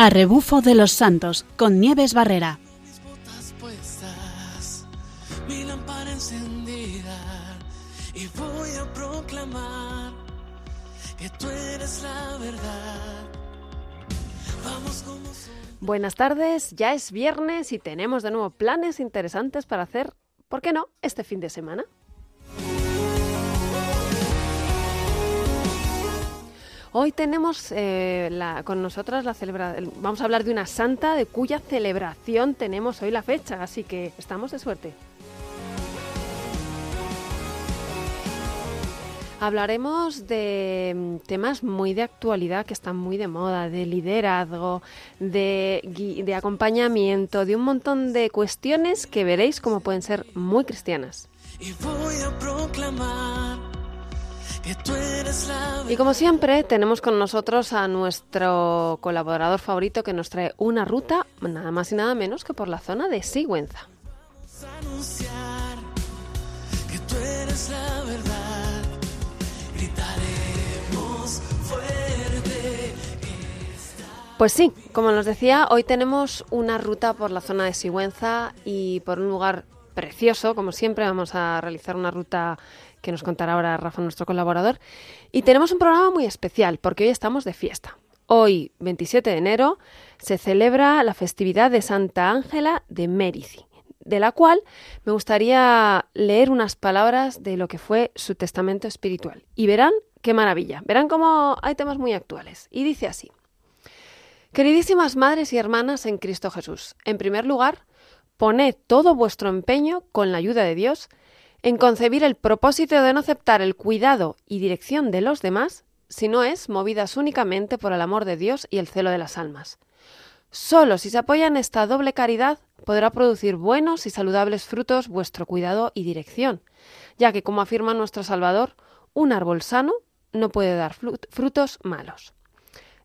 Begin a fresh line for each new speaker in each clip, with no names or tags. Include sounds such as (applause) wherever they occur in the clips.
A rebufo de los santos con Nieves Barrera.
mis botas puestas, mi lámpara encendida y voy a proclamar que tú eres la verdad. Vamos como son.
Buenas tardes, ya es viernes y tenemos de nuevo planes interesantes para hacer, ¿por qué no?, este fin de semana. Hoy tenemos eh, con nosotras la celebración, vamos a hablar de una santa de cuya celebración tenemos hoy la fecha, así que estamos de suerte. Hablaremos de mm, temas muy de actualidad que están muy de moda, de liderazgo, de, de acompañamiento, de un montón de cuestiones que veréis como pueden ser muy cristianas.
Y voy a proclamar
Y como siempre, tenemos con nosotros a nuestro colaborador favorito que nos trae una ruta, nada más y nada menos que por la zona de Sigüenza. Pues sí, como nos decía, hoy tenemos una ruta por la zona de Sigüenza y por un lugar precioso, como siempre vamos a realizar una ruta que nos contará ahora Rafa, nuestro colaborador. Y tenemos un programa muy especial porque hoy estamos de fiesta. Hoy, 27 de enero, se celebra la festividad de Santa Ángela de Mérici, de la cual me gustaría leer unas palabras de lo que fue su testamento espiritual. Y verán qué maravilla, verán cómo hay temas muy actuales. Y dice así. Queridísimas madres y hermanas en Cristo Jesús, en primer lugar, poned todo vuestro empeño, con la ayuda de Dios, en concebir el propósito de no aceptar el cuidado y dirección de los demás, si no es movidas únicamente por el amor de Dios y el celo de las almas. Solo si se apoya en esta doble caridad podrá producir buenos y saludables frutos vuestro cuidado y dirección, ya que, como afirma nuestro Salvador, un árbol sano no puede dar frutos malos.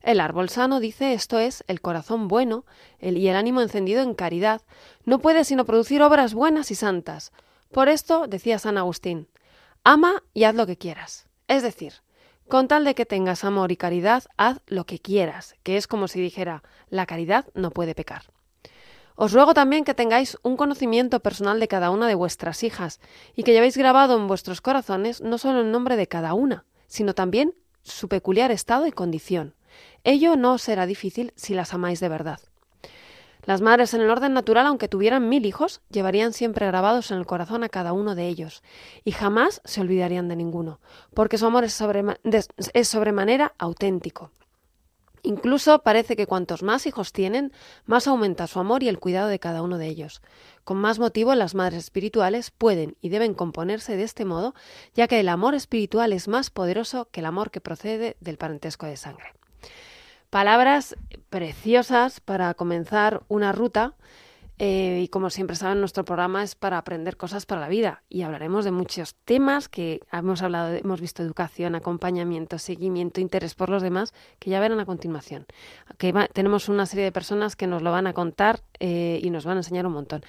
El árbol sano, dice, esto es, el corazón bueno y el ánimo encendido en caridad, no puede sino producir obras buenas y santas. Por esto, decía San Agustín, ama y haz lo que quieras. Es decir, con tal de que tengas amor y caridad, haz lo que quieras, que es como si dijera, la caridad no puede pecar. Os ruego también que tengáis un conocimiento personal de cada una de vuestras hijas y que llevéis grabado en vuestros corazones no solo el nombre de cada una, sino también su peculiar estado y condición. Ello no os será difícil si las amáis de verdad. Las madres en el orden natural, aunque tuvieran mil hijos, llevarían siempre grabados en el corazón a cada uno de ellos, y jamás se olvidarían de ninguno, porque su amor es, es sobremanera auténtico. Incluso parece que cuantos más hijos tienen, más aumenta su amor y el cuidado de cada uno de ellos. Con más motivo, las madres espirituales pueden y deben componerse de este modo, ya que el amor espiritual es más poderoso que el amor que procede del parentesco de sangre. Palabras preciosas para comenzar una ruta eh, y como siempre saben, nuestro programa es para aprender cosas para la vida y hablaremos de muchos temas que hemos hablado, hemos visto educación, acompañamiento, seguimiento, interés por los demás, que ya verán a continuación. Que tenemos una serie de personas que nos lo van a contar eh, y nos van a enseñar un montón.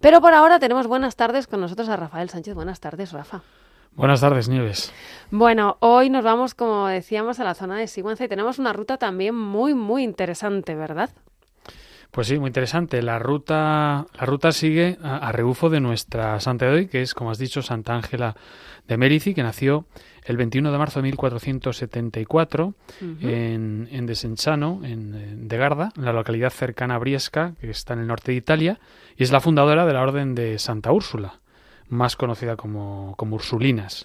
Pero por ahora tenemos buenas tardes con nosotros a Rafael Sánchez. Buenas tardes, Rafa.
Buenas tardes, Nieves.
Bueno, hoy nos vamos, como decíamos, a la zona de Sigüenza y tenemos una ruta también muy, muy interesante, ¿verdad?
Pues sí, muy interesante. La ruta, la ruta sigue a, a rebufo de nuestra santa de hoy, que es, como has dicho, Santa Ángela de Mérici, que nació el 21 de marzo de 1474 en, en Desenchano, en, eh, de Garda, en la localidad cercana a Briesca, que está en el norte de Italia, y es la fundadora de la Orden de Santa Úrsula, más conocida como, como Ursulinas.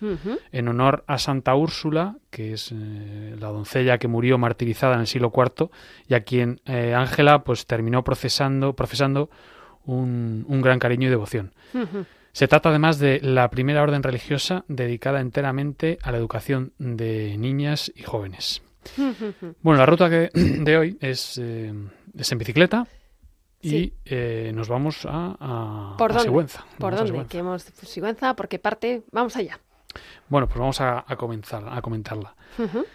En honor a Santa Úrsula, que es eh, la doncella que murió martirizada en el siglo IV y a quien eh, Ángela pues terminó procesando, profesando un, un gran cariño y devoción. Se trata además de la primera orden religiosa dedicada enteramente a la educación de niñas y jóvenes. Bueno, la ruta que- (clears throat) de hoy es, eh, es en bicicleta y
Sí.
eh, nos vamos a, a,
¿Por
a
dónde?
Sigüenza.
¿Por
Vamos
dónde?
Sigüenza.
Que hemos Sigüenza, ¿por qué parte? Vamos allá.
Bueno, pues vamos a, a comenzar, a comentarla.
Ujú.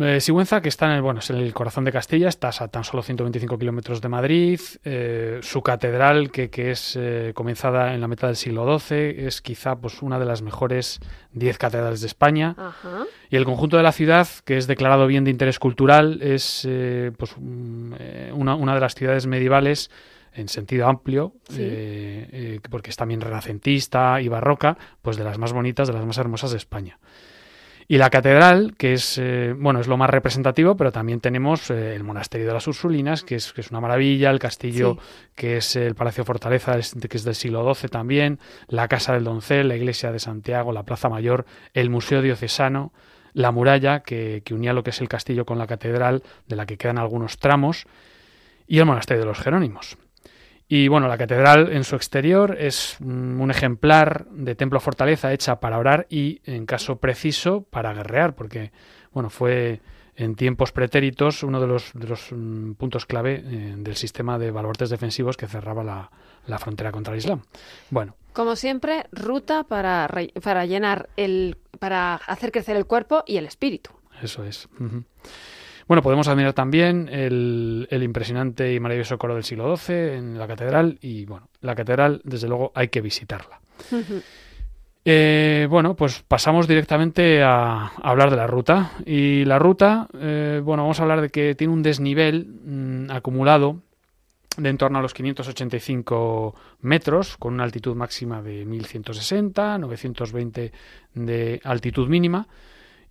Eh, Sigüenza, que está en el, bueno, es en el corazón de Castilla, está a tan solo 125 kilómetros de Madrid. eh, su catedral, que, que es eh, comenzada en la mitad del siglo XII, es quizá pues, una de las mejores 10 catedrales de España.
Ajá.
Y el conjunto de la ciudad, que es declarado bien de interés cultural, es eh, pues, mm, eh, una, una de las ciudades medievales en sentido amplio,
Sí.
eh, eh, porque es también renacentista y barroca, pues de las más bonitas, de las más hermosas de España. Y la catedral, que es eh, bueno, es lo más representativo, pero también tenemos eh, el monasterio de las Ursulinas, que es, que es una maravilla, el castillo,
Sí.
que es el Palacio Fortaleza, que es del siglo XII también, la Casa del Doncel, la Iglesia de Santiago, la Plaza Mayor, el Museo Diocesano, la muralla que, que unía lo que es el castillo con la catedral, de la que quedan algunos tramos, y el monasterio de los Jerónimos. Y bueno, la catedral en su exterior es mm, un ejemplar de templo fortaleza hecha para orar y, en caso preciso, para guerrear, porque bueno, fue en tiempos pretéritos uno de los, de los mm, puntos clave eh, del sistema de baluartes defensivos que cerraba la, la frontera contra el Islam. Bueno,
Como siempre, ruta para, re- para llenar el, para hacer crecer el cuerpo y el espíritu.
Eso es. Bueno, podemos admirar también el, el impresionante y maravilloso coro del siglo XII en la catedral y, bueno, la catedral, desde luego, hay que visitarla. Eh, bueno, pues pasamos directamente a, a hablar de la ruta. Y la ruta, eh, bueno, vamos a hablar de que tiene un desnivel mm, acumulado de en torno a los 585 metros, con una altitud máxima de 1160, 920 de altitud mínima.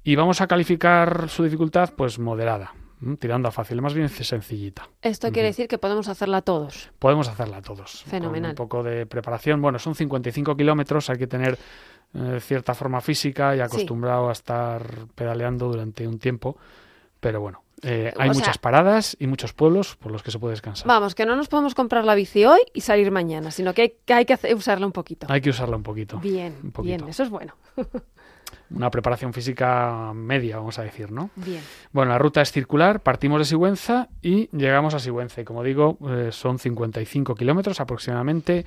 Y vamos a calificar su dificultad, pues moderada, ¿m? tirando a fácil, más bien sencillita.
Esto quiere decir que podemos hacerla todos.
Podemos hacerla todos.
Fenomenal.
Con un poco de preparación. Bueno, son 55 kilómetros, hay que tener eh, cierta forma física y acostumbrado a estar pedaleando durante un tiempo. Pero bueno, eh, hay
O sea-
muchas paradas y muchos pueblos por los que se puede descansar.
Vamos, que no nos podemos comprar la bici hoy y salir mañana, sino que hay que, hay que hacer- usarla un poquito.
Hay que usarla un poquito.
Bien,
un poquito.
bien, eso es bueno. (laughs)
Una preparación física media, vamos a decir, ¿no?
Bien.
Bueno, la ruta es circular, partimos de Sigüenza y llegamos a Sigüenza. Y como digo, eh, son 55 kilómetros aproximadamente.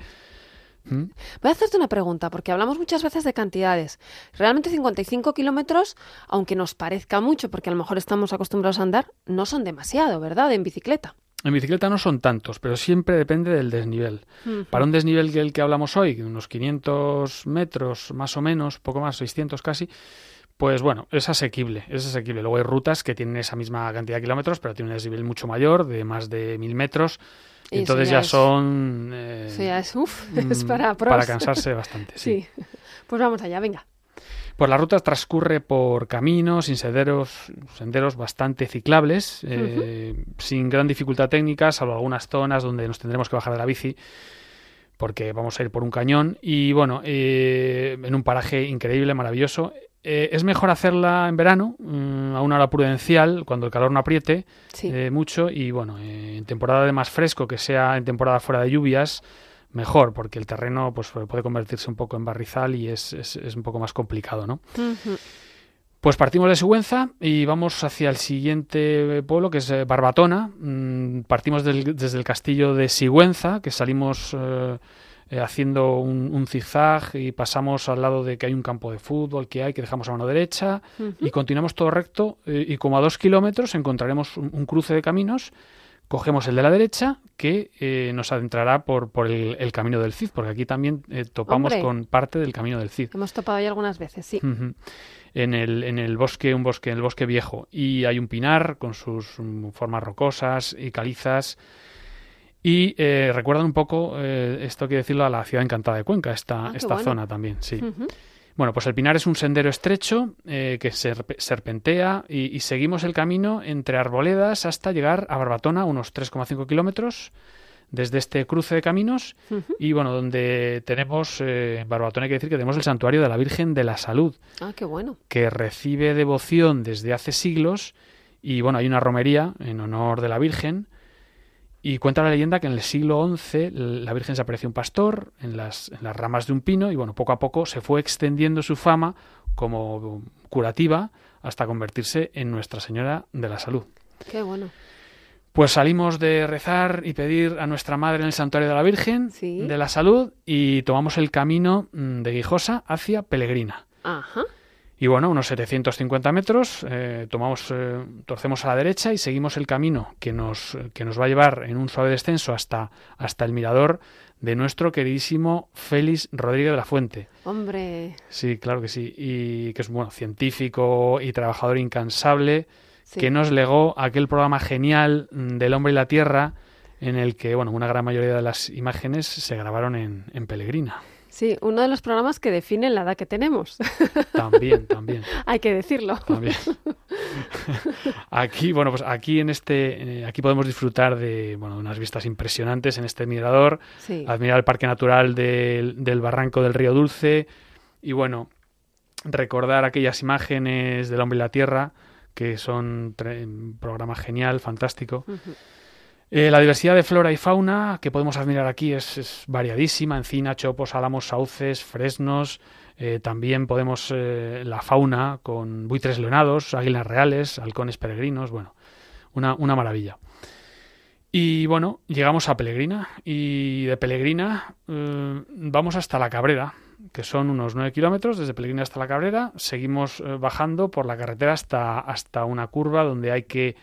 ¿Mm?
Voy a hacerte una pregunta, porque hablamos muchas veces de cantidades. Realmente 55 kilómetros, aunque nos parezca mucho, porque a lo mejor estamos acostumbrados a andar, no son demasiado, ¿verdad? En bicicleta.
En bicicleta no son tantos, pero siempre depende del desnivel. Para un desnivel que el que hablamos hoy, de unos 500 metros más o menos, poco más, 600 casi, pues bueno, es asequible, es asequible. Luego hay rutas que tienen esa misma cantidad de kilómetros, pero tienen un desnivel mucho mayor, de más de 1000 metros.
Y
entonces
ya
ya,
es-
son... eh,
sea, es, uf, (laughs) es
mm,
para pros.
para cansarse bastante, sí.
Sí. Pues vamos allá, venga.
Pues la ruta transcurre por caminos senderos, senderos bastante ciclables, eh, sin gran dificultad técnica, salvo algunas zonas donde nos tendremos que bajar de la bici, porque vamos a ir por un cañón y bueno, eh, en un paraje increíble, maravilloso. Eh, es mejor hacerla en verano, mm, a una hora prudencial, cuando el calor no apriete
Sí.
eh, mucho y bueno, eh, en temporada de más fresco, que sea en temporada fuera de lluvias, mejor, porque el terreno pues puede convertirse un poco en barrizal y es, es- es un poco más complicado, ¿no? Pues partimos de Sigüenza y vamos hacia el siguiente pueblo, que es eh, Barbatona. Mm, partimos del- desde el castillo de Sigüenza, que salimos eh, eh, haciendo un, un zigzag y pasamos al lado de que hay un campo de fútbol que hay, que dejamos a mano derecha, y continuamos todo recto eh, y como a dos kilómetros encontraremos un, un cruce de caminos. Cogemos el de la derecha, que eh, nos adentrará por, por el, el camino del Cid, porque aquí también eh, topamos
Hombre.
con parte del camino del Cid.
Hemos topado ya algunas veces, sí.
En el, en el bosque, un bosque, en el bosque viejo. Y hay un pinar con sus mm, formas rocosas y calizas. Y eh, recuerdan un poco, eh, esto quiere decirlo, a la ciudad encantada de Cuenca, esta,
Ah,
esta
bueno.
zona también, sí.
Ujú.
Bueno, pues el Pinar es un sendero estrecho eh, que serpe- serpentea y, y seguimos el camino entre arboledas hasta llegar a Barbatona, unos 3,5 kilómetros desde este cruce de caminos. Y bueno, donde tenemos, eh, en Barbatona hay que decir que tenemos el santuario de la Virgen de la Salud,
Ah, qué bueno.
que recibe devoción desde hace siglos. Y bueno, hay una romería en honor de la Virgen. Y cuenta la leyenda que en el siglo XI la Virgen se apareció un pastor en las, en las ramas de un pino y bueno, poco a poco se fue extendiendo su fama como curativa hasta convertirse en Nuestra Señora de la Salud.
Qué bueno.
Pues salimos de rezar y pedir a nuestra Madre en el Santuario de la Virgen
Sí.
de la Salud y tomamos el camino mm, de Guijosa hacia Pelegrina.
Ajá.
Y bueno, unos 750 metros, eh, tomamos, eh, torcemos a la derecha y seguimos el camino que nos, que nos va a llevar en un suave descenso hasta, hasta el mirador de nuestro queridísimo Félix Rodríguez de la Fuente.
Hombre.
Sí, claro que sí. Y que es bueno, científico y trabajador incansable,
Sí.
que nos legó aquel programa genial del hombre y la tierra, en el que bueno, una gran mayoría de las imágenes se grabaron en, en Pelegrina.
Sí, uno de los programas que definen la edad que tenemos. (laughs)
También, también.
Hay que decirlo.
También. (laughs) aquí, bueno, pues aquí en este, eh, aquí podemos disfrutar de, bueno, unas vistas impresionantes en este mirador,
Sí.
admirar el parque natural del, del barranco del río Dulce y bueno, recordar aquellas imágenes del hombre y la tierra que son un programa genial, fantástico.
Ujú.
Eh, la diversidad de flora y fauna que podemos admirar aquí es, variadísima. Encina, chopos, álamos, sauces, fresnos. Eh, también podemos eh, la fauna con buitres leonados, águilas reales, halcones peregrinos. Bueno, una, una maravilla. Y bueno, llegamos a Pelegrina. Y de Pelegrina eh, vamos hasta la Cabrera, que son unos 9 kilómetros desde Pelegrina hasta la Cabrera. Seguimos bajando por la carretera hasta, hasta una curva donde hay que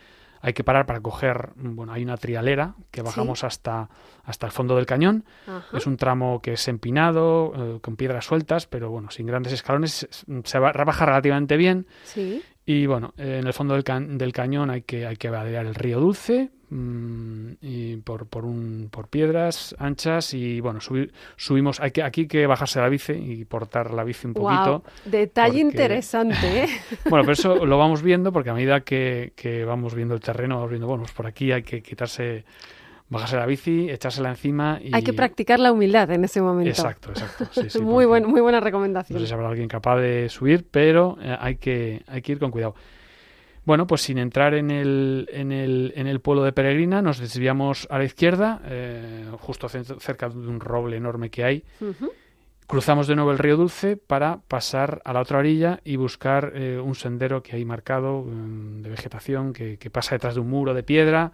hay que parar para coger, bueno, hay una trialera que bajamos hasta, hasta el fondo del cañón.
Ajá.
Es un tramo que es empinado, eh, con piedras sueltas, pero bueno, sin grandes escalones, se va, baja relativamente bien.
Sí.
Y bueno, en el fondo del, ca- del cañón hay que, hay que vadear el río Dulce mm, y por, por, un, por piedras anchas y bueno, subir, subimos, hay que, aquí hay que bajarse la bici y portar la bici un poquito.
Wow. Detalle
porque-
interesante, ¿eh? (laughs)
Bueno, pero eso lo vamos viendo porque a medida que, que vamos viendo el terreno, vamos viendo, bueno, pues por aquí hay que quitarse, bajarse la bici, echársela encima y...
Hay que practicar la humildad en ese momento.
Exacto, exacto. sí, sí, (laughs)
muy, buen, muy buena
No
recomendación.
sé si habrá alguien capaz de subir, pero eh, hay, que, hay que ir con cuidado. Bueno, pues sin entrar en el, en el, en el pueblo de Peregrina, nos desviamos a la izquierda, eh, justo ce- cerca de un roble enorme que hay. Cruzamos de nuevo el río Dulce para pasar a la otra orilla y buscar eh, un sendero que hay marcado mm, de vegetación que, que pasa detrás de un muro de piedra.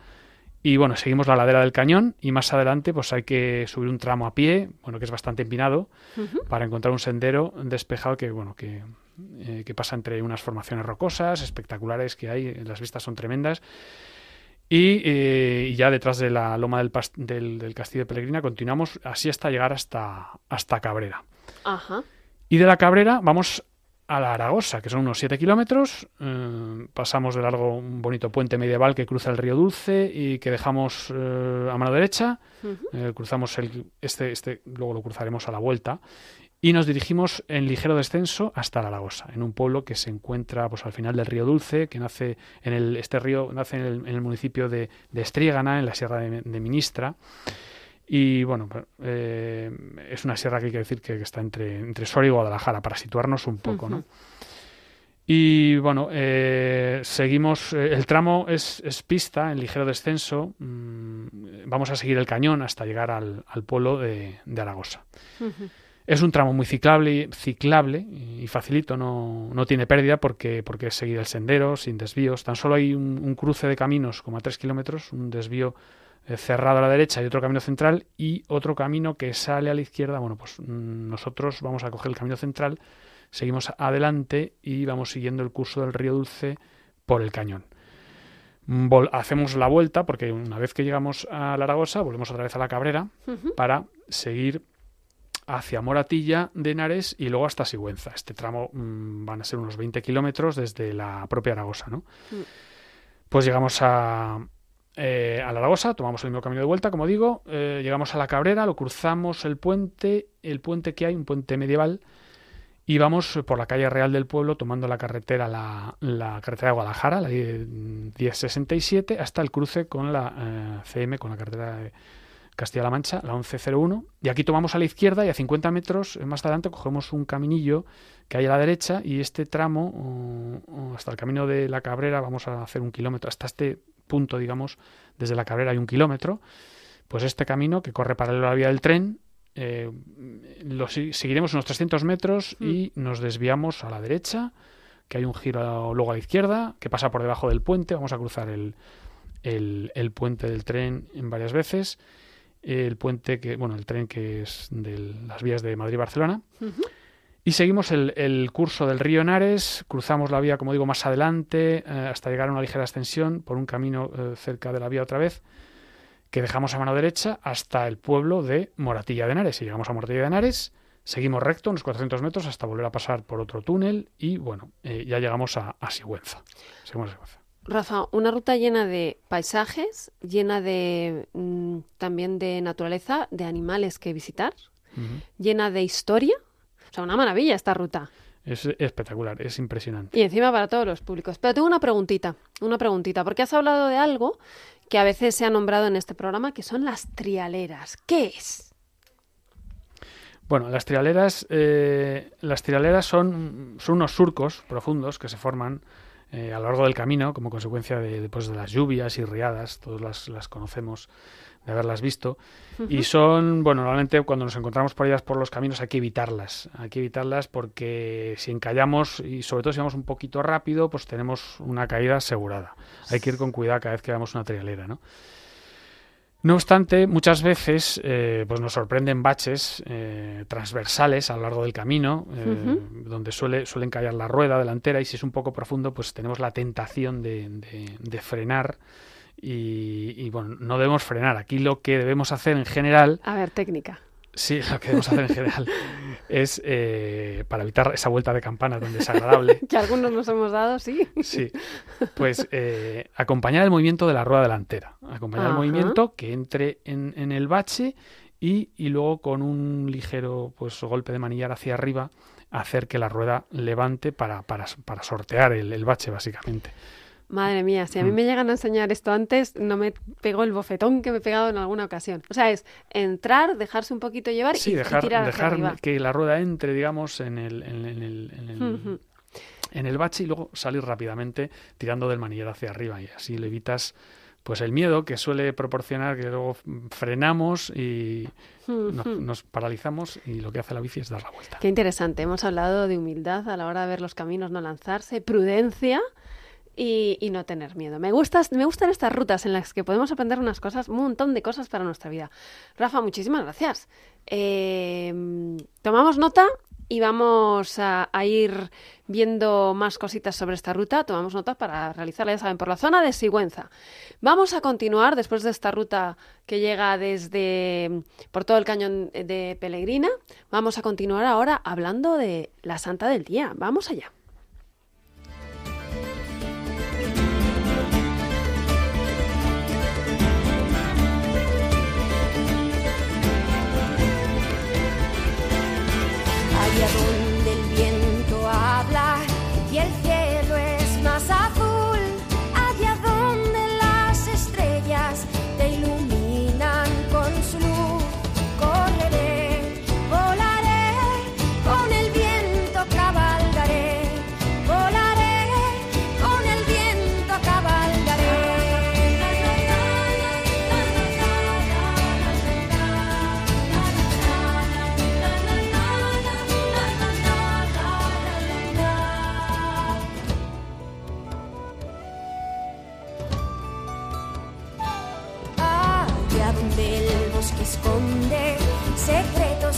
Y bueno, seguimos la ladera del cañón y más adelante pues hay que subir un tramo a pie, bueno, que es bastante empinado, para encontrar un sendero despejado que, bueno, que, eh, que pasa entre unas formaciones rocosas espectaculares que hay, las vistas son tremendas. Y, eh, y ya detrás de la loma del, del, del castillo de Pellegrina continuamos así hasta llegar hasta, hasta Cabrera.
Ajá.
Y de la Cabrera vamos a la Aragosa, que son unos 7 kilómetros. eh, pasamos de largo un bonito puente medieval que cruza el río Dulce y que dejamos eh, a mano derecha. Eh, cruzamos el, este, este, luego lo cruzaremos a la vuelta. Y nos dirigimos en ligero descenso hasta la Aragosa, en un pueblo que se encuentra pues, al final del río Dulce, que nace en el, este río nace en el, en el municipio de, de en la sierra de, de Ministra. Y bueno, eh, es una sierra que hay que decir que, que está entre, entre Soria y Guadalajara, para situarnos un poco, ¿no? Y bueno, eh, seguimos, eh, el tramo es, es pista, en ligero descenso, mm, vamos a seguir el cañón hasta llegar al, al pueblo de, de Aragosa. Es un tramo muy ciclable, ciclable y facilito, no, no tiene pérdida porque, porque es seguir el sendero sin desvíos. Tan solo hay un, un cruce de caminos como a tres kilómetros, un desvío cerrado a la derecha y otro camino central y otro camino que sale a la izquierda. Bueno, pues mm, nosotros vamos a coger el camino central, seguimos adelante y vamos siguiendo el curso del río Dulce por el cañón. Mm, vol- hacemos la vuelta porque una vez que llegamos a la Aragosa volvemos otra vez a la Cabrera para seguir hacia Moratilla de Henares y luego hasta Sigüenza. Este tramo mm, van a ser unos 20 kilómetros desde la propia Aragosa, ¿no? Pues llegamos a, eh, a la Aragosa, tomamos el mismo camino de vuelta, como digo, eh, llegamos a la Cabrera, lo cruzamos el puente, el puente que hay, un puente medieval, y vamos por la calle real del pueblo tomando la carretera, la, la carretera de Guadalajara, la 1067, hasta el cruce con la eh, CM, con la carretera de Castilla-La Mancha, la 1101. Y aquí tomamos a la izquierda y a 50 metros más adelante cogemos un caminillo que hay a la derecha y este tramo, o- o hasta el camino de la Cabrera, vamos a hacer un kilómetro, hasta este punto, digamos, desde la Cabrera hay un kilómetro. Pues este camino que corre paralelo a la vía del tren, eh, lo seguiremos unos 300 metros y nos desviamos a la derecha, que hay un giro luego a la izquierda, que pasa por debajo del puente, vamos a cruzar el, el, el puente del tren en varias veces, el puente que, bueno, el tren que es de las vías de Madrid-Barcelona. Y seguimos el, el, curso del río Henares, cruzamos la vía, como digo, más adelante, eh, hasta llegar a una ligera extensión por un camino eh, cerca de la vía otra vez, que dejamos a mano derecha hasta el pueblo de Moratilla de Henares. Y llegamos a Moratilla de Henares, seguimos recto unos 400 metros hasta volver a pasar por otro túnel y, bueno, eh, ya llegamos a, a Sigüenza. Seguimos a Sigüenza.
Rafa, una ruta llena de paisajes, llena de mm, también de naturaleza, de animales que visitar, llena de historia. O sea, una maravilla esta ruta.
Es espectacular, es impresionante.
Y encima para todos los públicos. Pero tengo una preguntita, una preguntita, porque has hablado de algo que a veces se ha nombrado en este programa, que son las trialeras. ¿Qué es?
Bueno, las trialeras, eh, las trialeras son, son unos surcos profundos que se forman eh, a lo largo del camino como consecuencia de, pues, de las lluvias y riadas, todos las, las conocemos de haberlas visto. Y son, bueno, normalmente cuando nos encontramos por ellas por los caminos hay que evitarlas. Hay que evitarlas porque si encallamos y sobre todo si vamos un poquito rápido, pues tenemos una caída asegurada. Hay que ir con cuidado cada vez que veamos una trialera, ¿no? No obstante, muchas veces eh, pues nos sorprenden baches eh, transversales a lo largo del camino, eh, donde suele, suelen callar la rueda delantera y si es un poco profundo, pues tenemos la tentación de, de, de frenar y, y, bueno, no debemos frenar. Aquí lo que debemos hacer en general...
A ver, técnica.
Sí, lo que debemos hacer en general (laughs) es eh, para evitar esa vuelta de campana tan desagradable. (laughs)
que algunos nos hemos dado, sí.
Sí, pues eh, acompañar el movimiento de la rueda delantera. Acompañar Ajá. el movimiento que entre en, en el bache y, y, luego con un ligero pues golpe de manillar hacia arriba hacer que la rueda levante para, para, para sortear el, el bache, básicamente.
Madre mía, si a mí me llegan a enseñar esto antes, no me pegó el bofetón que me he pegado en alguna ocasión. O sea, es entrar, dejarse un poquito llevar
sí,
y,
dejar,
y tirar
dejar
arriba.
que la rueda entre, digamos, en el, en, el, en el, uh -huh. en el bache y luego salir rápidamente tirando del manillar hacia arriba y así le evitas pues el miedo que suele proporcionar que luego frenamos y nos, nos, paralizamos y lo que hace la bici es dar la vuelta.
Qué interesante. Hemos hablado de humildad a la hora de ver los caminos, no lanzarse, prudencia y, no tener miedo. Me, gustas, me gustan estas rutas en las que podemos aprender unas cosas, un montón de cosas para nuestra vida. Rafa, muchísimas gracias. Eh, tomamos nota y vamos a, a, ir viendo más cositas sobre esta ruta. Tomamos nota para realizarla, ya saben, por la zona de Sigüenza. Vamos a continuar después de esta ruta que llega desde por todo el cañón de Pelegrina. Vamos a continuar ahora hablando de la Santa del Día. Vamos allá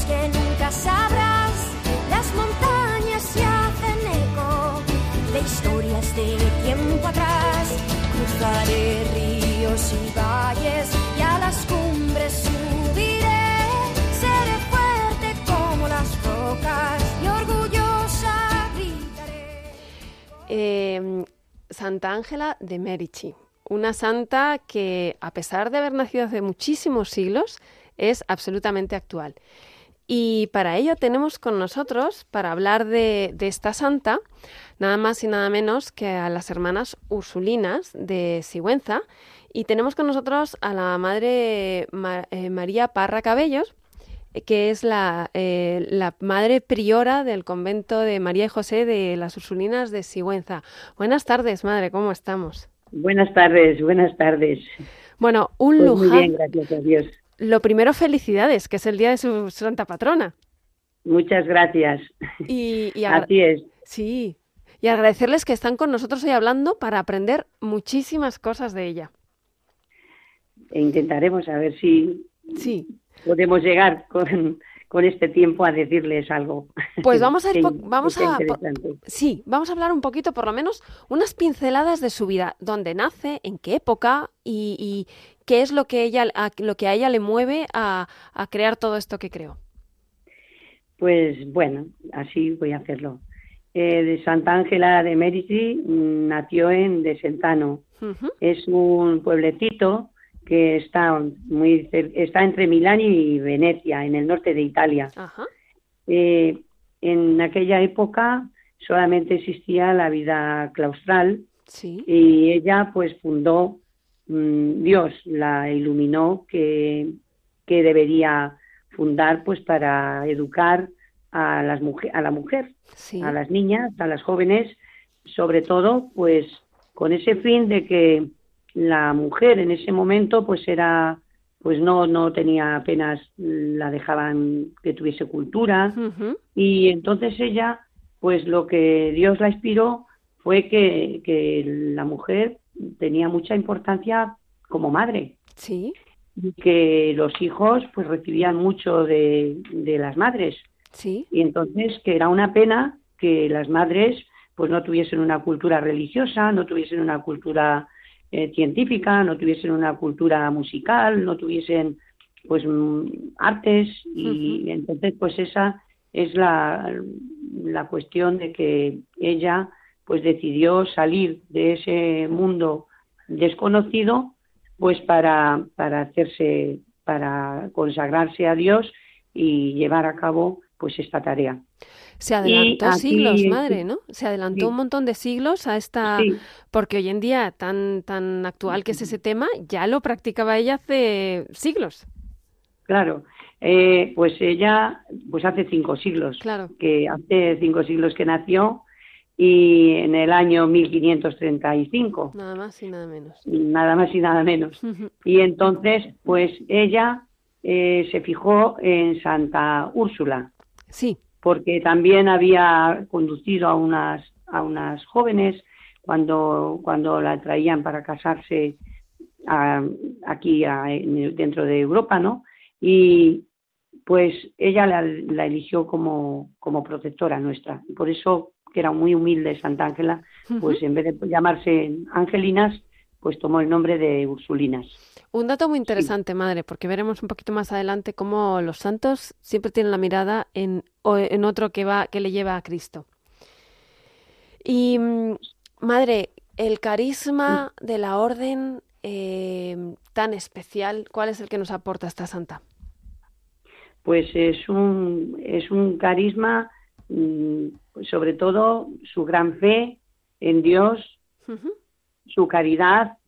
que nunca sabrás. Las montañas se hacen eco de historias de tiempo atrás. Cruzaré ríos y valles y a las cumbres subiré. Seré fuerte como las rocas y orgullosa gritaré.
Eh, Santa Ángela de Merici una santa que, a pesar de haber nacido hace muchísimos siglos, es absolutamente actual. Y para ello tenemos con nosotros, para hablar de, de, esta santa, nada más y nada menos que a las hermanas Ursulinas de Sigüenza. Y tenemos con nosotros a la madre Mar, eh, María Parra Cabellos, que es la, eh, la, madre priora del convento de María y José de las Ursulinas de Sigüenza. Buenas tardes, madre, ¿cómo estamos?
Buenas tardes, buenas tardes.
Bueno, un
pues
lujo.
Muy bien, gracias a Dios.
Lo primero, felicidades, que es el día de su santa patrona.
Muchas gracias.
Y, y
Así es.
Sí. Y agradecerles que están con nosotros hoy hablando para aprender muchísimas cosas de ella.
E intentaremos a ver si
sí.
podemos llegar con, con este tiempo a decirles algo.
Pues (laughs) vamos a ir vamos a sí, vamos a hablar un poquito, por lo menos, unas pinceladas de su vida, dónde nace, en qué época y, y qué es lo que ella, a, lo que a ella le mueve a, a crear todo esto que creó.
Pues bueno, así voy a hacerlo. Eh, de Santa Ángela de Mérici mm, nació en Desentano.
Ujú,
Es un pueblecito que está muy está entre Milán y Venecia, en el norte de Italia.
Ajá.
Eh, en aquella época solamente existía la vida claustral
Sí.
y ella pues fundó, mm, Dios la iluminó que, que debería fundar pues para educar a, las a la mujer,
Sí.
a las niñas, a las jóvenes, sobre todo pues con ese fin de que la mujer en ese momento pues era pues no no tenía apenas la dejaban que tuviese cultura y entonces ella, pues lo que Dios la inspiró fue que, que la mujer tenía mucha importancia como madre
Sí.
y que los hijos pues recibían mucho de, de las madres
Sí.
y entonces que era una pena que las madres pues no tuviesen una cultura religiosa, no tuviesen una cultura eh, científica, no tuviesen una cultura musical, no tuviesen pues mm, artes y entonces pues esa es la, la cuestión de que ella pues decidió salir de ese mundo desconocido pues para, para hacerse, para consagrarse a Dios y llevar a cabo pues esta tarea.
Se adelantó
aquí-
siglos, madre, ¿no? Se adelantó
Sí.
un montón de siglos a esta...
Sí,
Porque hoy en día, tan, tan actual que es ese tema, ya lo practicaba ella hace siglos.
claro. Eh, pues ella, pues hace cinco siglos,
Claro.
que hace cinco siglos que nació y en el año 1535,
Nada más y nada menos.
nada más y nada menos. Y entonces, pues ella eh, se fijó en Santa Úrsula,
Sí.
Porque también había conducido a unas, a unas jóvenes cuando, cuando la traían para casarse a- aquí a- dentro de Europa, ¿no? Y pues ella la, la eligió como, como protectora nuestra. Por eso, que era muy humilde Santa Ángela, pues en vez de llamarse Angelinas, pues tomó el nombre de Ursulinas.
Un dato muy interesante, madre, porque veremos un poquito más adelante cómo los santos siempre tienen la mirada en, en otro que va, que le lleva a Cristo. Y mm, madre, el carisma de la orden eh, tan especial, ¿cuál es el que nos aporta esta santa?
pues es un, es un carisma, mm, sobre todo su gran fe en Dios. Su caridad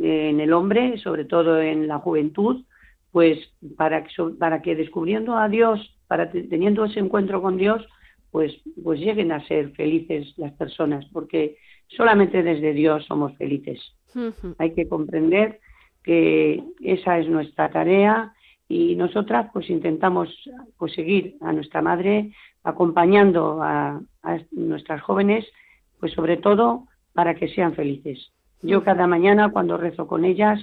eh, en el hombre, sobre todo en la juventud, pues para para que descubriendo a Dios, para te- teniendo ese encuentro con Dios, pues, pues lleguen a ser felices las personas, porque solamente desde Dios somos felices. Hay que comprender que esa es nuestra tarea y nosotras pues intentamos pues seguir a nuestra madre acompañando a, a nuestras jóvenes pues sobre todo para que sean felices. Yo cada mañana cuando rezo con ellas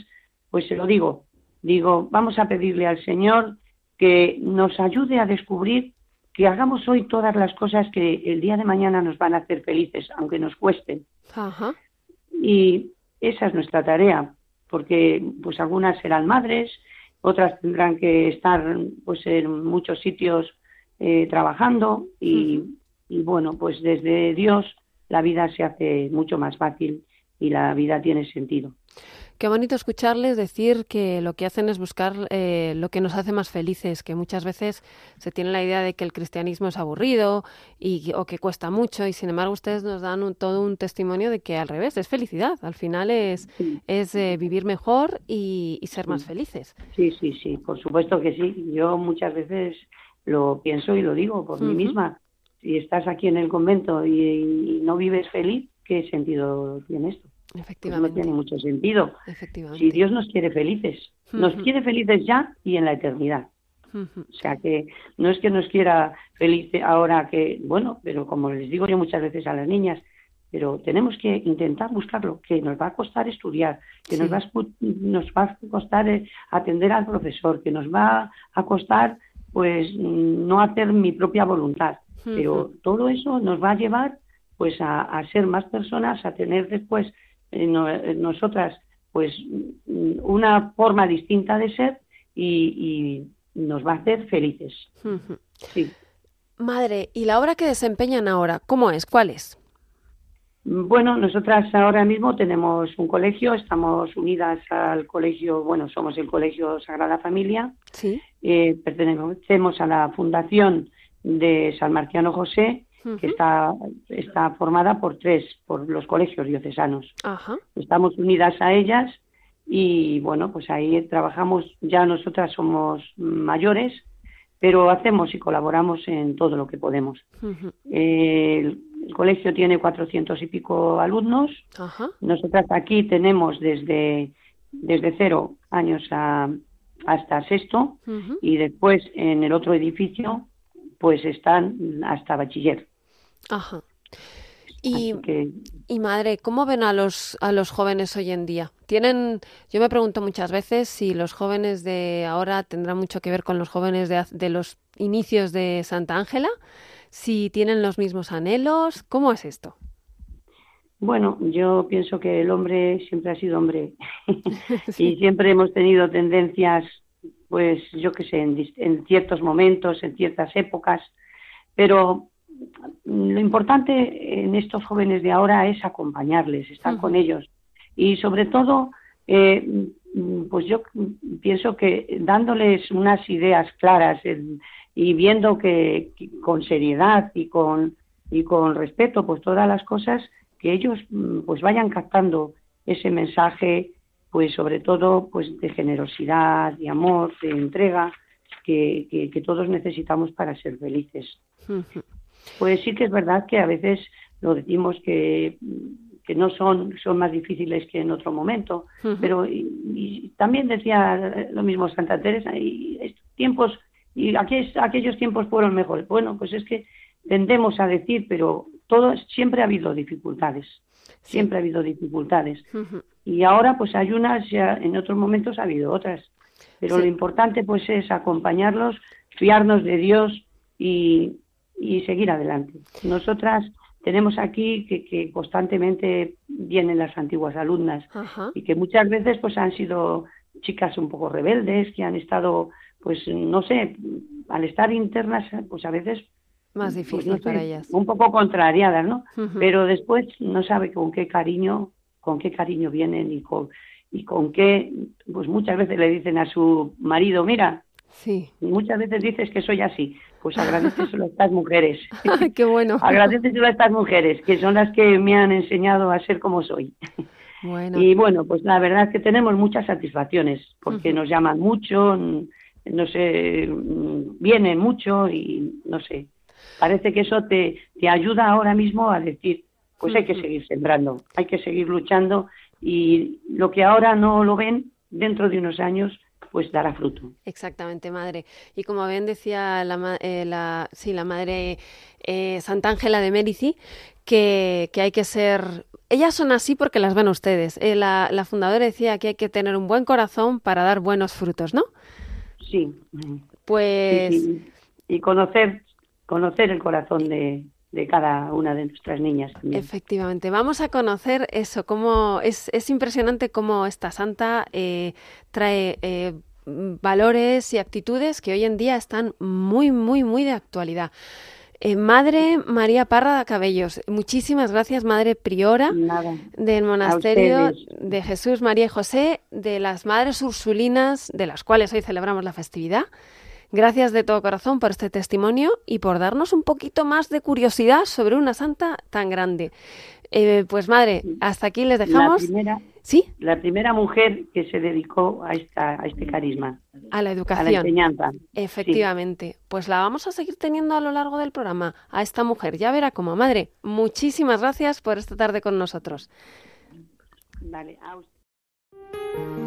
pues se lo digo, digo vamos a pedirle al Señor que nos ayude a descubrir que hagamos hoy todas las cosas que el día de mañana nos van a hacer felices, aunque nos cuesten
Ajá.
y esa es nuestra tarea porque pues algunas serán madres otras tendrán que estar pues en muchos sitios eh, trabajando y, y bueno pues desde Dios la vida se hace mucho más fácil y la vida tiene sentido.
Qué bonito escucharles decir que lo que hacen es buscar eh, lo que nos hace más felices, que muchas veces se tiene la idea de que el cristianismo es aburrido y, o que cuesta mucho y sin embargo ustedes nos dan un- todo un testimonio de que al revés, es felicidad, al final es,
Sí.
es eh, vivir mejor y, y ser más felices.
sí sí sí por supuesto que sí. Yo muchas veces lo pienso y lo digo por mí misma si estás aquí en el convento y, y no vives feliz qué sentido tiene esto Pues no
Efectivamente,
tiene mucho sentido
efectivamente.
si Dios nos quiere felices, nos quiere felices ya y en la eternidad. O sea que no es que nos quiera felices ahora que, bueno, pero como les digo yo muchas veces a las niñas, pero tenemos que intentar buscarlo, que nos va a costar estudiar, que nos, va a, nos va a costar eh, atender al profesor, que nos va a costar pues mm, no hacer mi propia voluntad. Pero todo eso nos va a llevar pues a, ser más personas, a tener después eh, eh, nosotras pues mm, una forma distinta de ser y, nos va a hacer felices. Sí.
Madre, ¿y la obra que desempeñan ahora, cómo es? ¿Cuál es?
Bueno, nosotras ahora mismo tenemos un colegio, estamos unidas al colegio, bueno, somos el Colegio Sagrada Familia.
Sí.
Eh, pertenecemos a la Fundación de San Marciano José, que está, está formada por tres, por los colegios diocesanos.
Ajá.
Estamos unidas a ellas y, bueno, pues ahí trabajamos, ya nosotras somos mayores, pero hacemos y colaboramos en todo lo que podemos. el, colegio tiene cuatrocientos y pico alumnos. Nosotras aquí tenemos desde, desde cero años hasta sexto y después en el otro edificio pues están hasta bachiller.
Ajá. Y, y madre, ¿cómo ven a los, a los jóvenes hoy en día? Tienen, yo me pregunto muchas veces si los jóvenes de ahora tendrán mucho que ver con los jóvenes de, de los inicios de Santa Ángela, si tienen los mismos anhelos, ¿cómo es esto?
Bueno, yo pienso que el hombre siempre ha sido hombre (laughs) (laughs) y siempre hemos tenido tendencias, pues yo qué sé, en, en ciertos momentos, en ciertas épocas, pero lo importante en estos jóvenes de ahora es acompañarles, estar con ellos. Y sobre todo, eh, pues yo pienso que dándoles unas ideas claras y viendo que, con seriedad y con y con respeto, pues todas las cosas que ellos pues vayan captando ese mensaje, pues sobre todo pues de generosidad, de amor, de entrega que, que, todos necesitamos para ser felices. Pues sí que es verdad que a veces lo decimos que, que no son, son más difíciles que en otro momento, pero y, también decía lo mismo Santa Teresa, y tiempos, y aquellos tiempos fueron mejores. Bueno, pues es que tendemos a decir, pero todo, siempre ha habido dificultades, siempre ha habido dificultades. Y ahora pues hay unas, ya en otros momentos ha habido otras. Pero lo importante pues es acompañarlos, fiarnos de Dios y, y seguir adelante. Nosotras tenemos aquí que, constantemente vienen las antiguas alumnas y que muchas veces pues han sido chicas un poco rebeldes, que han estado, pues no sé, al estar internas, pues a veces
más pues, difícil para ellas.
Un poco contrariadas, ¿no? Pero después no sabe con qué cariño, con qué cariño vienen y con y con qué, pues muchas veces le dicen a su marido, mira,
Sí.
Muchas veces dices que soy así. Pues (laughs) agradeceselo a estas mujeres.
Qué bueno. (laughs)
agradeceselo a estas mujeres, que son las que me han enseñado a ser como soy.
Bueno. (laughs)
Y bueno, pues la verdad es que tenemos muchas satisfacciones, porque nos llaman mucho, no sé, vienen mucho y no sé. Parece que eso te, te ayuda ahora mismo a decir, pues hay que seguir sembrando, hay que seguir luchando y lo que ahora no lo ven, dentro de unos años pues dará fruto.
Exactamente, madre. Y como bien decía la, eh, la, sí, la madre eh, Santa Ángela de Mérici, que, que, hay que ser... Ellas son así porque las ven ustedes. Eh, la, la, fundadora decía que hay que tener un buen corazón para dar buenos frutos, ¿no?
Sí.
Pues...
y conocer, conocer el corazón de, de cada una de nuestras niñas.
Efectivamente, vamos a conocer eso, cómo es, es impresionante cómo esta santa eh, trae eh, valores y actitudes que hoy en día están muy, muy, muy de actualidad. Eh, Madre María Parra Cabellos, muchísimas gracias, Madre Priora del Monasterio de Jesús, María y José, de las Madres Ursulinas, de las cuales hoy celebramos la festividad. Gracias de todo corazón por este testimonio y por darnos un poquito más de curiosidad sobre una santa tan grande. Eh, pues madre, hasta aquí les dejamos.
La primera,
¿Sí?
La primera mujer que se dedicó a, esta, a este carisma.
A la educación.
A la enseñanza.
Efectivamente. Pues la vamos a seguir teniendo a lo largo del programa, a esta mujer. Ya verá como madre. Muchísimas gracias por esta tarde con nosotros.
Vale, a usted.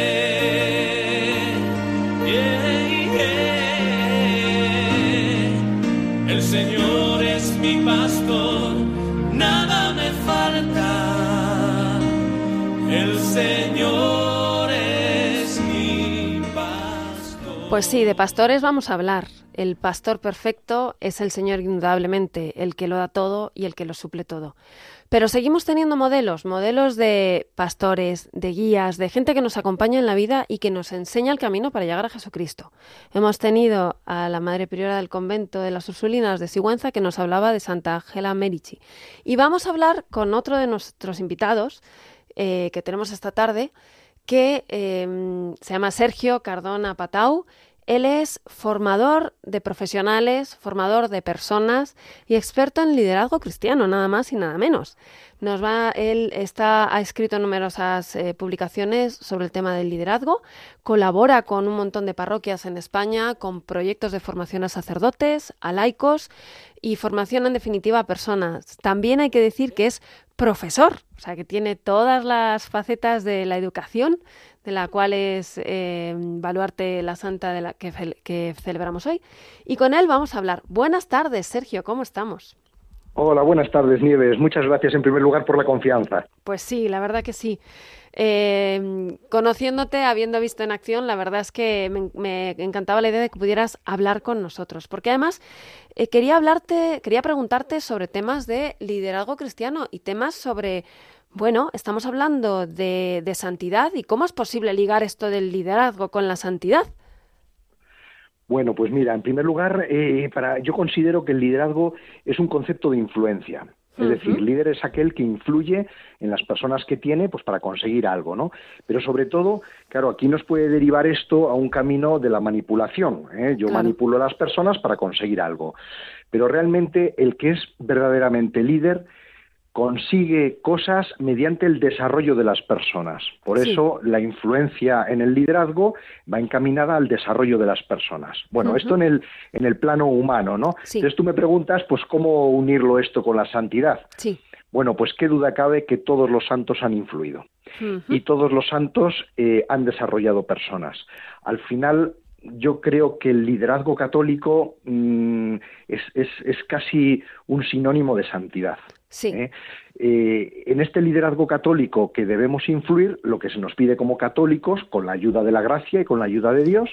Pues sí, de pastores vamos a hablar. El pastor perfecto es el Señor indudablemente, el que lo da todo y el que lo suple todo. Pero seguimos teniendo modelos, modelos de pastores, de guías, de gente que nos acompaña en la vida y que nos enseña el camino para llegar a Jesucristo. Hemos tenido a la Madre Priora del convento de las Ursulinas de Sigüenza que nos hablaba de Santa Ángela Merici. Y vamos a hablar con otro de nuestros invitados eh, que tenemos esta tarde, que eh, se llama Sergio Cardona Patau. Él es formador de profesionales, formador de personas y experto en liderazgo cristiano, nada más y nada menos. Nos va, él está, ha escrito numerosas eh, publicaciones sobre el tema del liderazgo, colabora con un montón de parroquias en España, con proyectos de formación a sacerdotes, a laicos y formación en definitiva a personas. También hay que decir que es profesor, o sea que tiene todas las facetas de la educación, de la cual es eh, Baluarte la Santa de la que, que celebramos hoy. Y con él vamos a hablar. Buenas tardes, Sergio, ¿cómo estamos?
Hola, buenas tardes, Nieves. Muchas gracias en primer lugar por la confianza.
Pues sí, la verdad que sí. Eh, conociéndote, habiendo visto en acción, la verdad es que me, me encantaba la idea de que pudieras hablar con nosotros, porque además eh, quería hablarte, quería preguntarte sobre temas de liderazgo cristiano y temas sobre, bueno, estamos hablando de, de santidad y cómo es posible ligar esto del liderazgo con la santidad.
Bueno, pues mira, en primer lugar, eh, para, yo considero que el liderazgo es un concepto de influencia. Es decir, líder es aquel que influye en las personas que tiene pues para conseguir algo, ¿no? Pero sobre todo, claro, aquí nos puede derivar esto a un camino de la manipulación. ¿eh? Yo
Claro.
manipulo a las personas para conseguir algo. Pero realmente el que es verdaderamente líder consigue cosas mediante el desarrollo de las personas. Por
Sí.
eso la influencia en el liderazgo va encaminada al desarrollo de las personas. Bueno, esto en el, en el plano humano, ¿no?
Sí.
Entonces tú me preguntas, pues, ¿cómo unirlo esto con la santidad?
Sí.
Bueno, pues qué duda cabe que todos los santos han influido y todos los santos eh, han desarrollado personas. Al final, yo creo que el liderazgo católico mm, es, es, es casi un sinónimo de santidad.
Sí.
¿eh? Eh, en este liderazgo católico que debemos influir, lo que se nos pide como católicos, con la ayuda de la gracia y con la ayuda de Dios,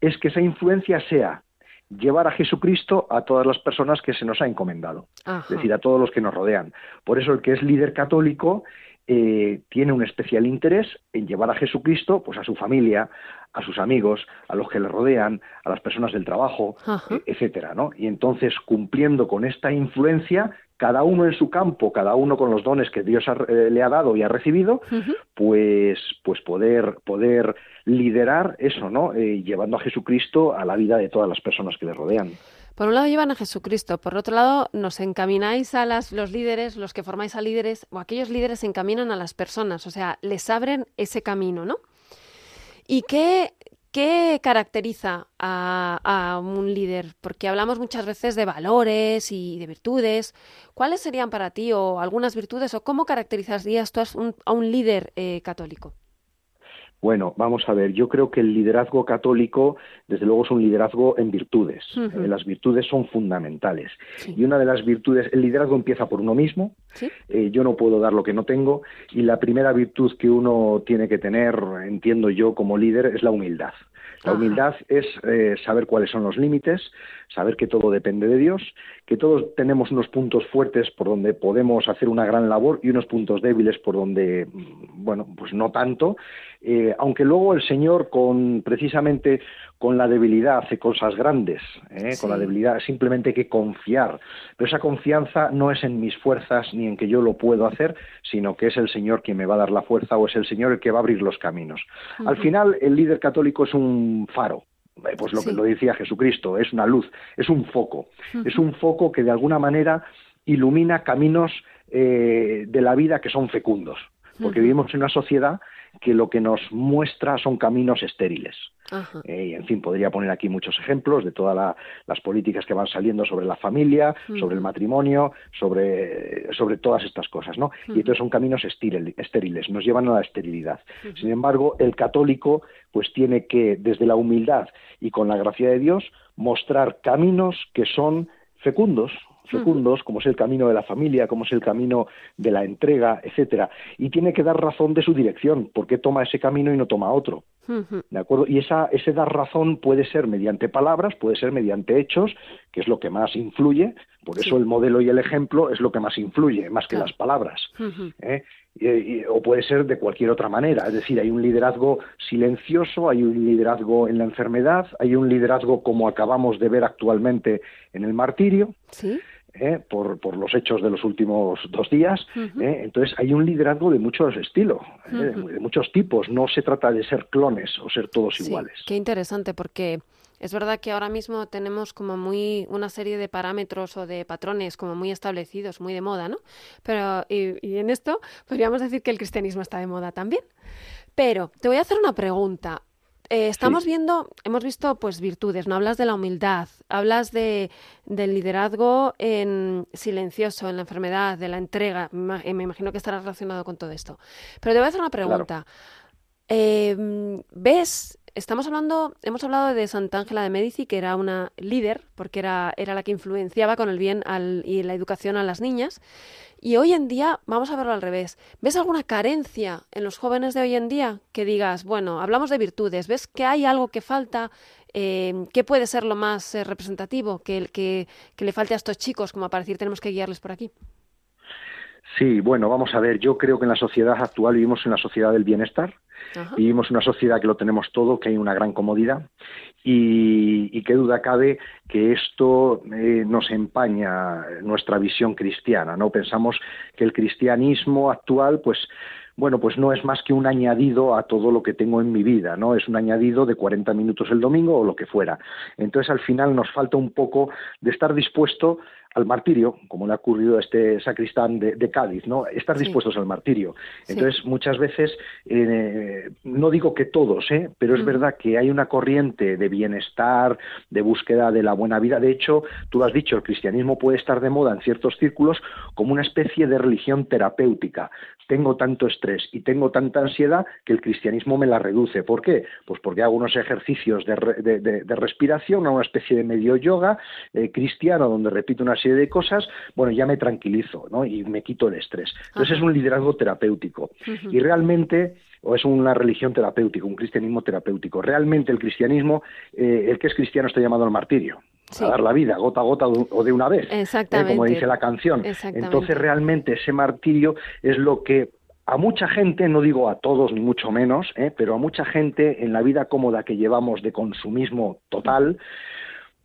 es que esa influencia sea llevar a Jesucristo a todas las personas que se nos ha encomendado,
Ajá.
es decir, a todos los que nos rodean. Por eso el que es líder católico eh, tiene un especial interés en llevar a Jesucristo pues a su familia, a sus amigos, a los que le rodean, a las personas del trabajo,
Ajá.
eh, etcétera, ¿no? Y entonces cumpliendo con esta influencia, cada uno en su campo, cada uno con los dones que Dios ha- eh, le ha dado y ha recibido, pues pues poder poder liderar eso, ¿no? Eh, llevando a Jesucristo a la vida de todas las personas que le rodean.
Por un lado llevan a Jesucristo, por otro lado nos encamináis a las, los líderes, los que formáis a líderes, o aquellos líderes encaminan a las personas, o sea, les abren ese camino, ¿no? ¿Y qué, qué caracteriza a, a un líder? Porque hablamos muchas veces de valores y de virtudes. ¿Cuáles serían para ti o algunas virtudes o cómo caracterizarías tú a un, líder eh, católico?
Bueno, vamos a ver, yo creo que el liderazgo católico, desde luego, es un liderazgo en virtudes. Eh, las virtudes son fundamentales.
Sí.
Y una de las virtudes, el liderazgo empieza por uno mismo.
¿Sí?
Eh, yo no puedo dar lo que no tengo. Y la primera virtud que uno tiene que tener, entiendo yo, como líder, es la humildad. La humildad es eh, saber cuáles son los límites, saber que todo depende de Dios, que todos tenemos unos puntos fuertes por donde podemos hacer una gran labor y unos puntos débiles por donde, bueno, pues no tanto, eh, aunque luego el Señor con precisamente con la debilidad hace cosas grandes, ¿eh? con la debilidad simplemente hay que confiar, pero esa confianza no es en mis fuerzas ni en que yo lo puedo hacer, sino que es el Señor quien me va a dar la fuerza o es el Señor el que va a abrir los caminos. Al final el líder católico es un faro, eh, pues lo que lo decía Jesucristo, es una luz, es un foco, es un foco que de alguna manera ilumina caminos eh, de la vida que son fecundos, porque vivimos en una sociedad que lo que nos muestra son caminos estériles. Eh, y en fin, podría poner aquí muchos ejemplos de todas las políticas que van saliendo sobre la familia, sobre el matrimonio, sobre, sobre todas estas cosas, ¿no? Y entonces son caminos estériles, nos llevan a la esterilidad. Sin embargo, el católico pues tiene que, desde la humildad y con la gracia de Dios, mostrar caminos que son fecundos, fecundos, como es el camino de la familia, como es el camino de la entrega, etcétera, y tiene que dar razón de su dirección, porque toma ese camino y no toma otro. ¿De acuerdo? Y esa, ese dar razón puede ser mediante palabras, puede ser mediante hechos, que es lo que más influye, por eso el modelo y el ejemplo es lo que más influye, más que las palabras. ¿eh? o puede ser de cualquier otra manera, es decir, hay un liderazgo silencioso, hay un liderazgo en la enfermedad, hay un liderazgo como acabamos de ver actualmente en el martirio. ¿Sí? ¿eh? por, por, los hechos de los últimos dos días. ¿eh? Entonces hay un liderazgo de muchos estilos, de, muchos tipos. No se trata de ser clones o ser todos iguales.
Qué interesante, porque es verdad que ahora mismo tenemos como muy una serie de parámetros o de patrones como muy establecidos, muy de moda, ¿no? Pero y, y en esto podríamos decir que el cristianismo está de moda también. Pero te voy a hacer una pregunta. Eh, estamos viendo, hemos visto pues virtudes, no hablas de la humildad, hablas de del liderazgo en silencioso, en la enfermedad, de la entrega. Me, imagino que estará relacionado con todo esto. Pero te voy a hacer una pregunta. Em, ¿Ves? Estamos hablando, hemos hablado de Santa Ángela de Medici, que era una líder, porque era, era la que influenciaba con el bien y la educación a las niñas. Y hoy en día, vamos a verlo al revés. ¿Ves alguna carencia en los jóvenes de hoy en día que digas, bueno, hablamos de virtudes, ¿ves que hay algo que falta? Eh, ¿Qué puede ser lo más eh, representativo que, que, que le falte a estos chicos como para decir tenemos que guiarles por aquí?
Sí, bueno, vamos a ver, yo creo que en la sociedad actual vivimos en una sociedad del bienestar, vivimos en una sociedad que lo tenemos todo, que hay una gran comodidad y, qué duda cabe que esto eh, nos empaña nuestra visión cristiana, ¿no? Pensamos que el cristianismo actual, pues, bueno, pues no es más que un añadido a todo lo que tengo en mi vida, ¿no? Es un añadido de 40 minutos el domingo o lo que fuera. Entonces, al final nos falta un poco de estar dispuesto al martirio, como le ha ocurrido a este sacristán de, Cádiz, ¿no? Estar dispuestos al martirio. Entonces, muchas veces, eh, no digo que todos, ¿eh? pero es verdad que hay una corriente de bienestar, de búsqueda de la buena vida. De hecho, tú lo has dicho, el cristianismo puede estar de moda en ciertos círculos como una especie de religión terapéutica. Tengo tanto estrés y tengo tanta ansiedad que el cristianismo me la reduce. ¿Por qué? Pues porque hago unos ejercicios de, respiración, una especie de medio yoga eh, cristiano, donde repito unas de cosas, bueno, ya me tranquilizo, ¿no? Y me quito el estrés. Entonces es un liderazgo terapéutico. Y realmente o es una religión terapéutica, un cristianismo terapéutico. Realmente el cristianismo, eh, el que es cristiano está llamado al martirio, a dar la vida, gota a gota o de una vez, ¿eh? como dice la canción. Entonces realmente ese martirio es lo que a mucha gente, no digo a todos ni mucho menos, ¿eh? pero a mucha gente en la vida cómoda que llevamos de consumismo total,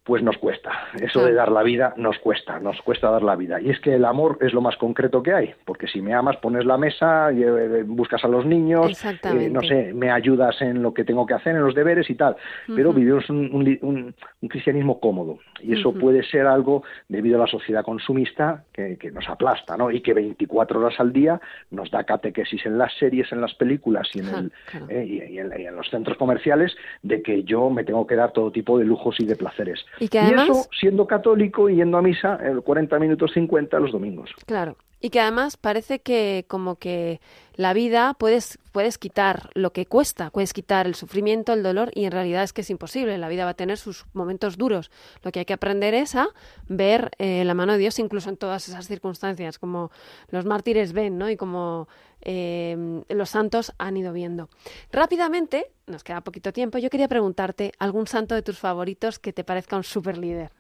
pues nos cuesta. Eso de dar la vida nos cuesta, nos cuesta dar la vida. Y es que el amor es lo más concreto que hay, porque si me amas, pones la mesa, eh, buscas a los niños, eh, no sé, me ayudas en lo que tengo que hacer, en los deberes y tal. Pero vivimos un, cristianismo cómodo, y eso puede ser algo debido a la sociedad consumista que, nos aplasta, ¿no? Y que 24 horas al día nos da catequesis en las series, en las películas y en, el, eh, y en los centros comerciales de que yo me tengo que dar todo tipo de lujos y de placeres.
Y, eso
siendo católico y yendo a misa el 40 minutos 50 los domingos.
Claro. Y que además parece que como que la vida puedes, puedes quitar lo que cuesta, puedes quitar el sufrimiento, el dolor y en realidad es que es imposible, la vida va a tener sus momentos duros. Lo que hay que aprender es a ver eh, la mano de Dios incluso en todas esas circunstancias, como los mártires ven ¿no? y como eh, los santos han ido viendo. Rápidamente, nos queda poquito tiempo, yo quería preguntarte algún santo de tus favoritos que te parezca un super líder.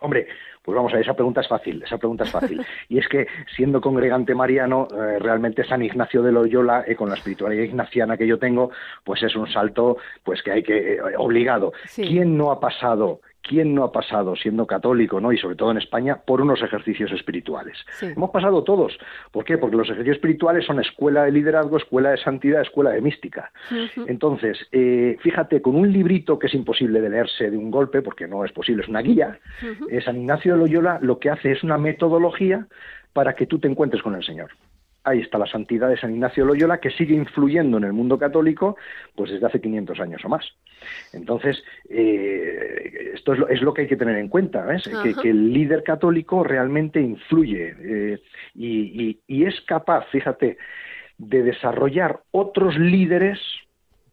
Hombre, pues vamos a ver, esa pregunta es fácil, esa pregunta es fácil. (laughs) Y es que siendo congregante mariano, eh, realmente San Ignacio de Loyola, eh, con la espiritualidad ignaciana que yo tengo, pues es un salto pues que hay que, eh, obligado. ¿Quién no ha pasado ¿quién no ha pasado, siendo católico, ¿no? y sobre todo en España, por unos ejercicios espirituales? Hemos pasado todos. ¿Por qué? Porque los ejercicios espirituales son escuela de liderazgo, escuela de santidad, escuela de mística. Entonces, eh, fíjate, con un librito que es imposible de leerse de un golpe, porque no es posible, es una guía, eh, San Ignacio de Loyola lo que hace es una metodología para que tú te encuentres con el Señor ahí está la santidad de San Ignacio Loyola, que sigue influyendo en el mundo católico pues desde hace 500 años o más. Entonces, eh, esto es lo, que hay que tener en cuenta, que, el líder católico realmente influye eh, y es capaz, fíjate, de desarrollar otros líderes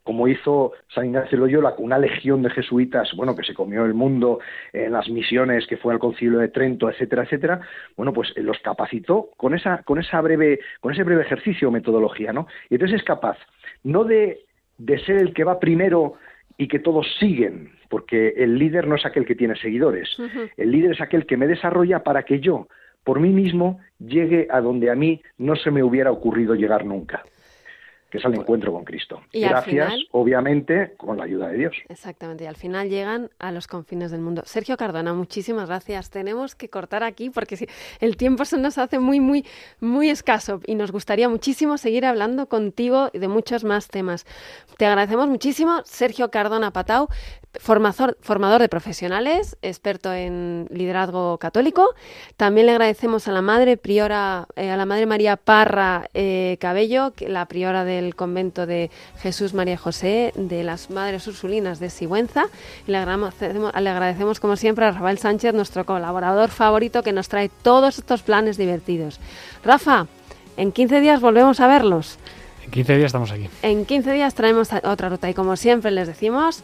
como hizo San Ignacio Loyola con una legión de jesuitas, bueno, que se comió el mundo en las misiones que fue al Concilio de Trento, etcétera, etcétera, bueno, pues los capacitó con esa, con esa breve, con ese breve ejercicio o metodología, ¿no? Y entonces es capaz, no de, de ser el que va primero y que todos siguen, porque el líder no es aquel que tiene seguidores, el líder es aquel que me desarrolla para que yo, por mí mismo, llegue a donde a mí no se me hubiera ocurrido llegar nunca que es el encuentro con Cristo. Y Gracias, obviamente, con la ayuda de Dios.
Exactamente, y al final llegan a los confines del mundo. Sergio Cardona, muchísimas gracias. Tenemos que cortar aquí porque si, el tiempo se nos hace muy, muy, muy escaso y nos gustaría muchísimo seguir hablando contigo de muchos más temas. Te agradecemos muchísimo, Sergio Cardona Patau, formador, formador de profesionales, experto en liderazgo católico. También le agradecemos a la madre priora, eh, a la madre María Parra eh, Cabello, la priora del convento de Jesús María José de las Madres Ursulinas de Sigüenza. Y le agradecemos, le agradecemos como siempre a Rafael Sánchez, nuestro colaborador favorito, que nos trae todos estos planes divertidos. Rafa, en 15 días volvemos a verlos.
En 15 días estamos aquí.
En 15 días traemos otra ruta y como siempre les decimos,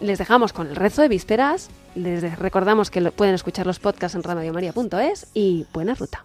les dejamos con el rezo de vísperas, les recordamos que pueden escuchar los podcasts en radiomaria.es y buena ruta.